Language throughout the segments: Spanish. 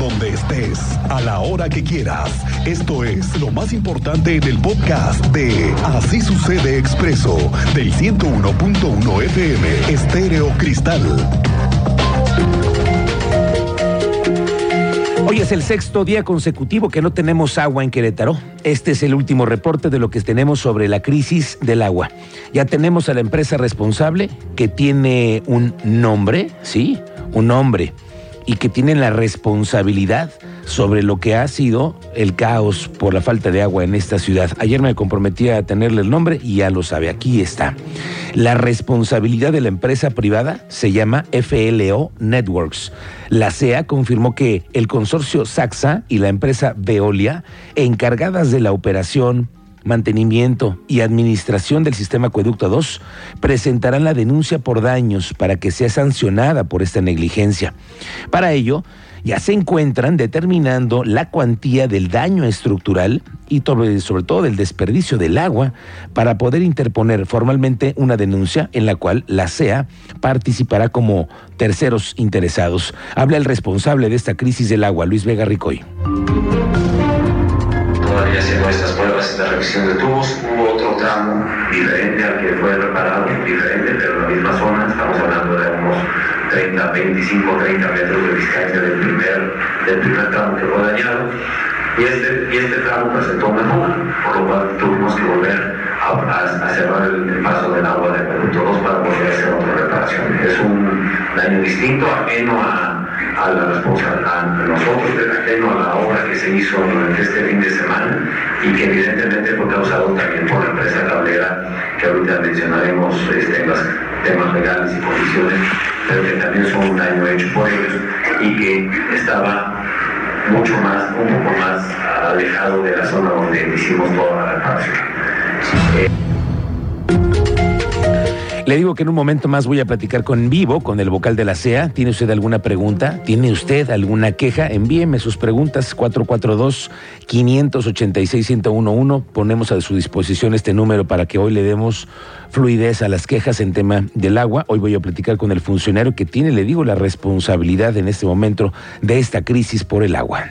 donde estés, a la hora que quieras. Esto es lo más importante en el podcast de Así sucede expreso del 101.1 FM Estéreo Cristal. Hoy es el sexto día consecutivo que no tenemos agua en Querétaro. Este es el último reporte de lo que tenemos sobre la crisis del agua. Ya tenemos a la empresa responsable que tiene un nombre, ¿sí? Un nombre y que tienen la responsabilidad sobre lo que ha sido el caos por la falta de agua en esta ciudad. Ayer me comprometí a tenerle el nombre y ya lo sabe, aquí está. La responsabilidad de la empresa privada se llama FLO Networks. La CEA confirmó que el consorcio Saxa y la empresa Veolia, encargadas de la operación, mantenimiento y administración del sistema Acueducto 2 presentarán la denuncia por daños para que sea sancionada por esta negligencia. Para ello, ya se encuentran determinando la cuantía del daño estructural y sobre todo del desperdicio del agua para poder interponer formalmente una denuncia en la cual la CEA participará como terceros interesados. Habla el responsable de esta crisis del agua, Luis Vega Ricoy todavía de revisión de tubos. Hubo otro tramo diferente al que fue reparado, diferente, pero en la misma zona. Estamos hablando de unos 30, 25, 30 metros de distancia del primer, del primer tramo que fue dañado. Y este, y este tramo presentó fuga, por lo cual tuvimos que volver a, cerrar el, paso del agua de producto 2 para poder hacer otra reparación. Es un daño distinto, ajeno a a la responsabilidad, a nosotros, ajeno a la obra que se hizo durante este fin de semana y que evidentemente fue causado también por la empresa cablera, que ahorita mencionaremos este, en temas legales y condiciones, pero que también son un daño hecho por ellos y que estaba mucho más, un poco más alejado de la zona donde hicimos toda la reparación. Le digo que en un momento más voy a platicar con vivo, con el vocal de la CEA. ¿Tiene usted alguna pregunta? ¿Tiene usted alguna queja? Envíeme sus preguntas 442-586-1011. Ponemos a su disposición este número para que hoy le demos fluidez a las quejas en tema del agua. Hoy voy a platicar con el funcionario que tiene, le digo, la responsabilidad en este momento de esta crisis por el agua.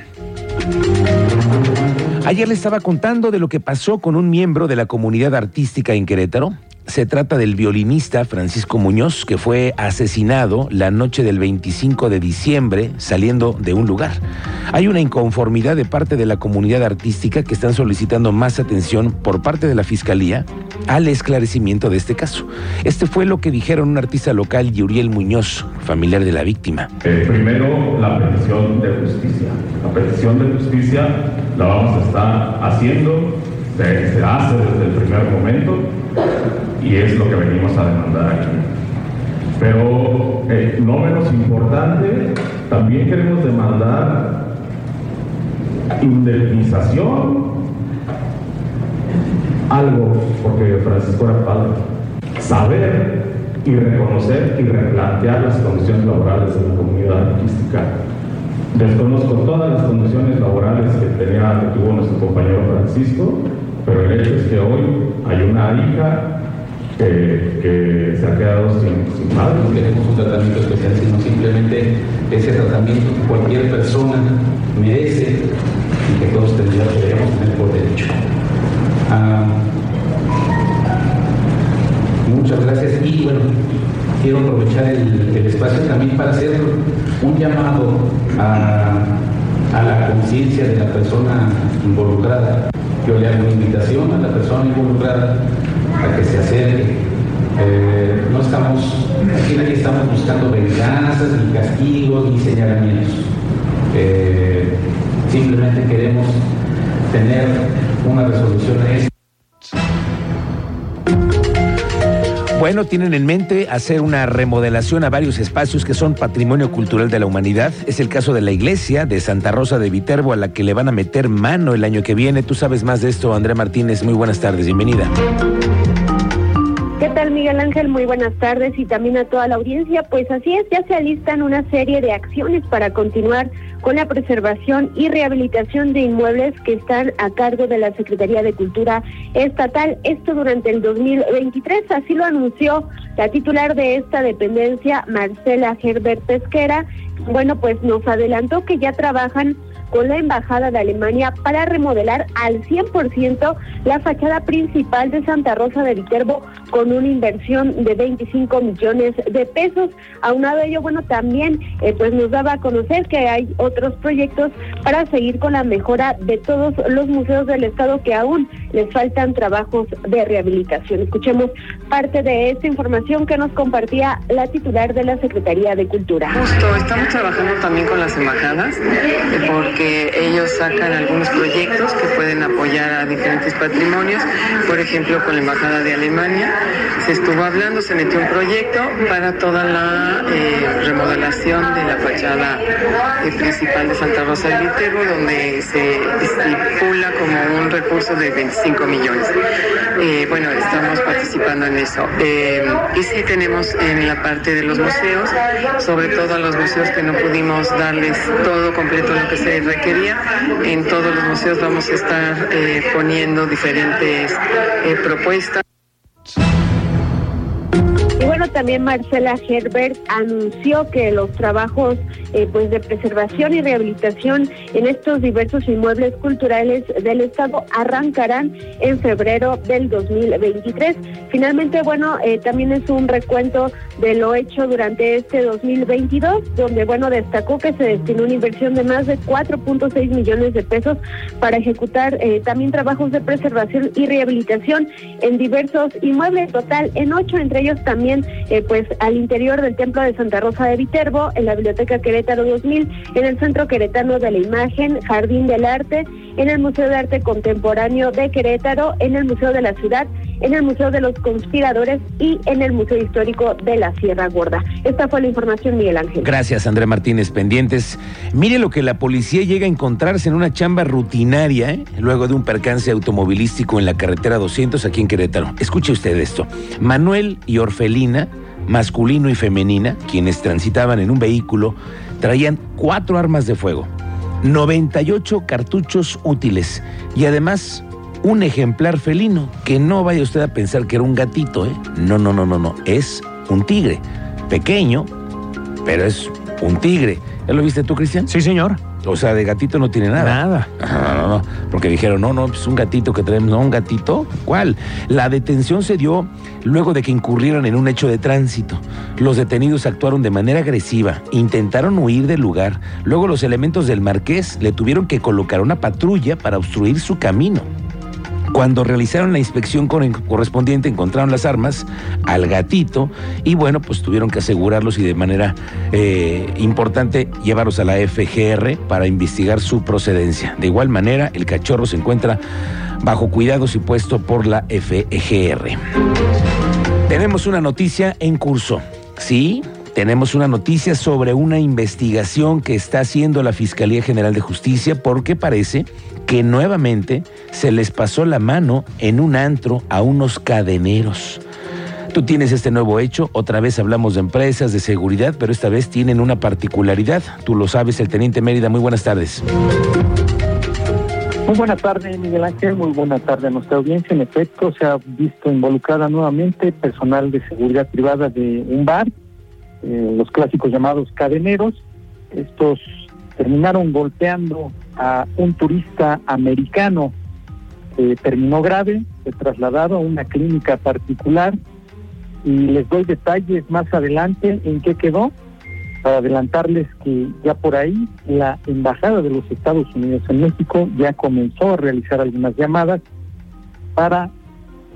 Ayer le estaba contando de lo que pasó con un miembro de la comunidad artística en Querétaro. Se trata del violinista Francisco Muñoz, que fue asesinado la noche del 25 de diciembre saliendo de un lugar. Hay una inconformidad de parte de la comunidad artística que están solicitando más atención por parte de la Fiscalía al esclarecimiento de este caso. Este fue lo que dijeron un artista local, Yuriel Muñoz, familiar de la víctima. Eh, primero, la petición de justicia. La petición de justicia la vamos a estar haciendo, se, hace desde el primer y es lo que venimos a demandar aquí. Pero eh, no menos importante, también queremos demandar indemnización, algo, porque Francisco era padre, saber y reconocer y replantear las condiciones laborales de la comunidad artística. Desconozco todas las condiciones laborales que, tenía, que tuvo nuestro compañero Francisco, pero el hecho es que hoy hay una hija que, se ha quedado sin, sin padre. No queremos un tratamiento especial, sino simplemente ese tratamiento que cualquier persona merece y que todos deberíamos tener por derecho. Ah, muchas gracias y bueno, quiero aprovechar el, el, espacio también para hacer un llamado a, a la conciencia de la persona involucrada. Yo le hago una invitación a la persona involucrada a que se acerque. Eh, no estamos, aquí nadie estamos buscando venganzas, ni castigos, ni señalamientos. Eh, simplemente queremos tener una resolución a esto. Bueno, tienen en mente hacer una remodelación a varios espacios que son patrimonio cultural de la humanidad. Es el caso de la iglesia de Santa Rosa de Viterbo, a la que le van a meter mano el año que viene. Tú sabes más de esto, Andrea Martínez. Muy buenas tardes, bienvenida. ¿Qué tal Miguel Ángel? Muy buenas tardes y también a toda la audiencia. Pues así es, ya se alistan una serie de acciones para continuar con la preservación y rehabilitación de inmuebles que están a cargo de la Secretaría de Cultura Estatal. Esto durante el 2023, así lo anunció la titular de esta dependencia, Marcela Herbert Pesquera, bueno, pues nos adelantó que ya trabajan con la Embajada de Alemania para remodelar al 100% la fachada principal de Santa Rosa de Viterbo con una inversión de 25 millones de pesos. Aunado a ello, bueno, también eh, pues nos daba a conocer que hay otros proyectos para seguir con la mejora de todos los museos del Estado que aún les faltan trabajos de rehabilitación. Escuchemos parte de esta información que nos compartía la titular de la Secretaría de Cultura. Justo, estamos trabajando también con las embajadas eh, porque ellos sacan algunos proyectos que pueden apoyar a diferentes patrimonios. Por ejemplo, con la Embajada de Alemania se estuvo hablando, se metió un proyecto para toda la eh, remodelación de la fachada eh, principal de Santa Rosa del Viterbo, donde se estipula como un recurso de 25 millones. Eh, bueno, estamos participando en eso. Y sí tenemos en la parte de los museos, sobre todo a los museos que no pudimos darles todo completo lo que se requería, en todos los museos vamos a estar eh, poniendo diferentes eh, propuestas. También Marcela Herbert anunció que los trabajos eh, pues de preservación y rehabilitación en estos diversos inmuebles culturales del Estado arrancarán en febrero del 2023. Finalmente, bueno, eh, también es un recuento de lo hecho durante este 2022, donde, bueno, destacó que se destinó una inversión de más de 4.6 millones de pesos para ejecutar eh, también trabajos de preservación y rehabilitación en diversos inmuebles, total en ocho, entre ellos también eh, pues al interior del Templo de Santa Rosa de Viterbo, en la Biblioteca Querétaro 2000, en el Centro Queretano de la Imagen, Jardín del Arte, en el Museo de Arte Contemporáneo de Querétaro, en el Museo de la Ciudad, en el Museo de los Conspiradores y en el Museo Histórico de la Sierra Gorda. Esta fue la información, Miguel Ángel. Gracias, André Martínez. Pendientes. Mire lo que la policía llega a encontrarse en una chamba rutinaria, ¿eh? luego de un percance automovilístico en la carretera 200 aquí en Querétaro. Escuche usted esto. Manuel y Orfelina, masculino y femenina, quienes transitaban en un vehículo, traían cuatro armas de fuego, 98 cartuchos útiles y además un ejemplar felino, que no vaya usted a pensar que era un gatito, ¿eh? No, no, no, no, no, es un tigre, pequeño, pero es un tigre. ¿Ya lo viste tú, Cristian? Sí, señor. O sea, de gatito no tiene nada. Nada. No, no, no, porque dijeron, no, no, es un gatito que traemos, no, un gatito. ¿Cuál? La detención se dio luego de que incurrieron en un hecho de tránsito. Los detenidos actuaron de manera agresiva, intentaron huir del lugar. Luego los elementos del marqués le tuvieron que colocar una patrulla para obstruir su camino. Cuando realizaron la inspección correspondiente encontraron las armas al gatito y bueno, pues tuvieron que asegurarlos y de manera eh, importante llevarlos a la FGR para investigar su procedencia. De igual manera, el cachorro se encuentra bajo cuidados y puesto por la FGR. Tenemos una noticia en curso. Sí, tenemos una noticia sobre una investigación que está haciendo la Fiscalía General de Justicia porque parece que nuevamente se les pasó la mano en un antro a unos cadeneros. Tú tienes este nuevo hecho, otra vez hablamos de empresas, de seguridad, pero esta vez tienen una particularidad. Tú lo sabes, el Teniente Mérida, muy buenas tardes. Muy buena tarde, Miguel Ángel. Muy buena tarde a nuestra audiencia. En efecto, se ha visto involucrada nuevamente personal de seguridad privada de un bar, eh, los clásicos llamados cadeneros. Estos terminaron golpeando a un turista americano. Eh, terminó grave, fue trasladado a una clínica particular y les doy detalles más adelante en qué quedó para adelantarles que ya por ahí la Embajada de los Estados Unidos en México ya comenzó a realizar algunas llamadas para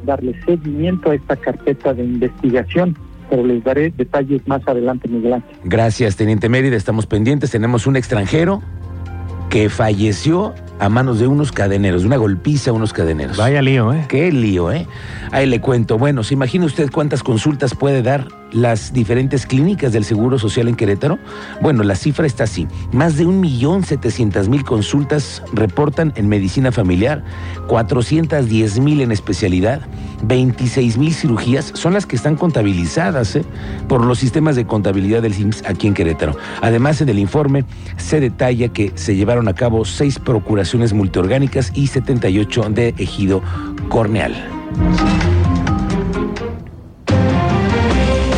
darle seguimiento a esta carpeta de investigación, les daré detalles más adelante, Miguel Ángel. Gracias, Teniente Mérida, estamos pendientes. Tenemos un extranjero que falleció a manos de unos cadeneros, de una golpiza a unos cadeneros. Vaya lío, ¿eh? Qué lío, ¿eh? Ahí le cuento. Bueno, ¿se imagina usted cuántas consultas puede dar las diferentes clínicas del Seguro Social en Querétaro? Bueno, la cifra está así. Más de un millón setecientas mil consultas reportan en medicina familiar, 410 mil en especialidad, 26 mil cirugías son las que están contabilizadas ¿eh? por los sistemas de contabilidad del IMSS aquí en Querétaro. Además, en el informe se detalla que se llevaron a cabo seis procuraciones multiorgánicas y 78 de ejido corneal.